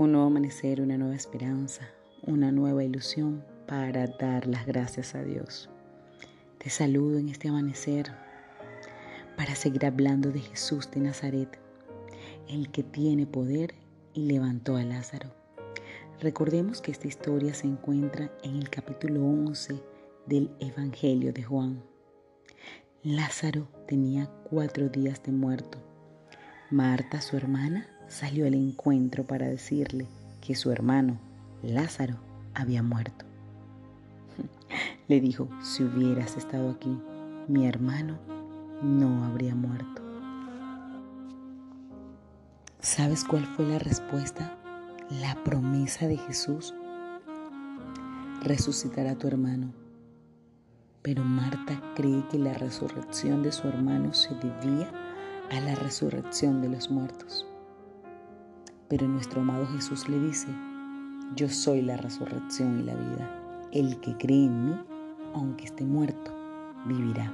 un nuevo amanecer, una nueva esperanza, una nueva ilusión para dar las gracias a Dios. Te saludo en este amanecer para seguir hablando de Jesús de Nazaret, el que tiene poder y levantó a Lázaro. Recordemos que esta historia se encuentra en el capítulo 11 del Evangelio de Juan. Lázaro tenía cuatro días de muerto. Marta, su hermana, salió al encuentro para decirle que su hermano, Lázaro, había muerto. Le dijo, si hubieras estado aquí, mi hermano no habría muerto. ¿Sabes cuál fue la respuesta? La promesa de Jesús. Resucitará tu hermano. Pero Marta cree que la resurrección de su hermano se debía a la resurrección de los muertos. Pero nuestro amado Jesús le dice, yo soy la resurrección y la vida. El que cree en mí, aunque esté muerto, vivirá.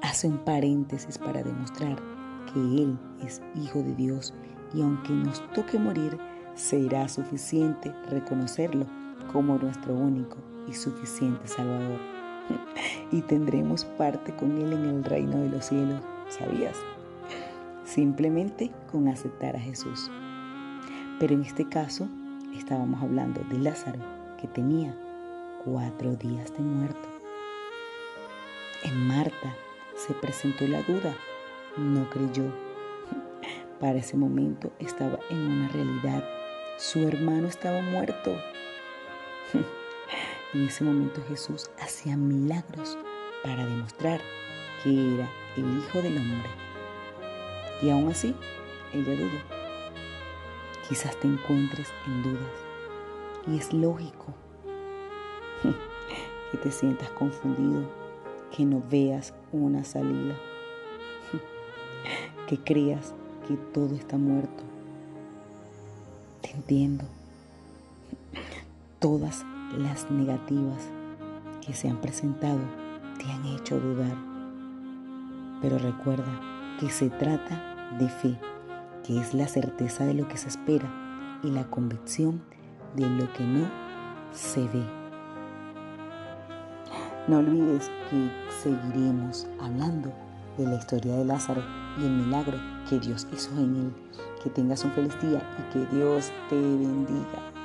Hace un paréntesis para demostrar que Él es Hijo de Dios y aunque nos toque morir, será suficiente reconocerlo como nuestro único y suficiente Salvador. y tendremos parte con Él en el reino de los cielos, ¿sabías? Simplemente con aceptar a Jesús. Pero en este caso estábamos hablando de Lázaro, que tenía cuatro días de muerto. En Marta se presentó la duda, no creyó. Para ese momento estaba en una realidad, su hermano estaba muerto. En ese momento Jesús hacía milagros para demostrar que era el Hijo del Hombre. Y aún así, ella dudó. Quizás te encuentres en dudas. Y es lógico que te sientas confundido, que no veas una salida, que creas que todo está muerto. Te entiendo. Todas las negativas que se han presentado te han hecho dudar. Pero recuerda que se trata de fe, que es la certeza de lo que se espera y la convicción de lo que no se ve. No olvides que seguiremos hablando de la historia de Lázaro y el milagro que Dios hizo en él. Que tengas un feliz día y que Dios te bendiga.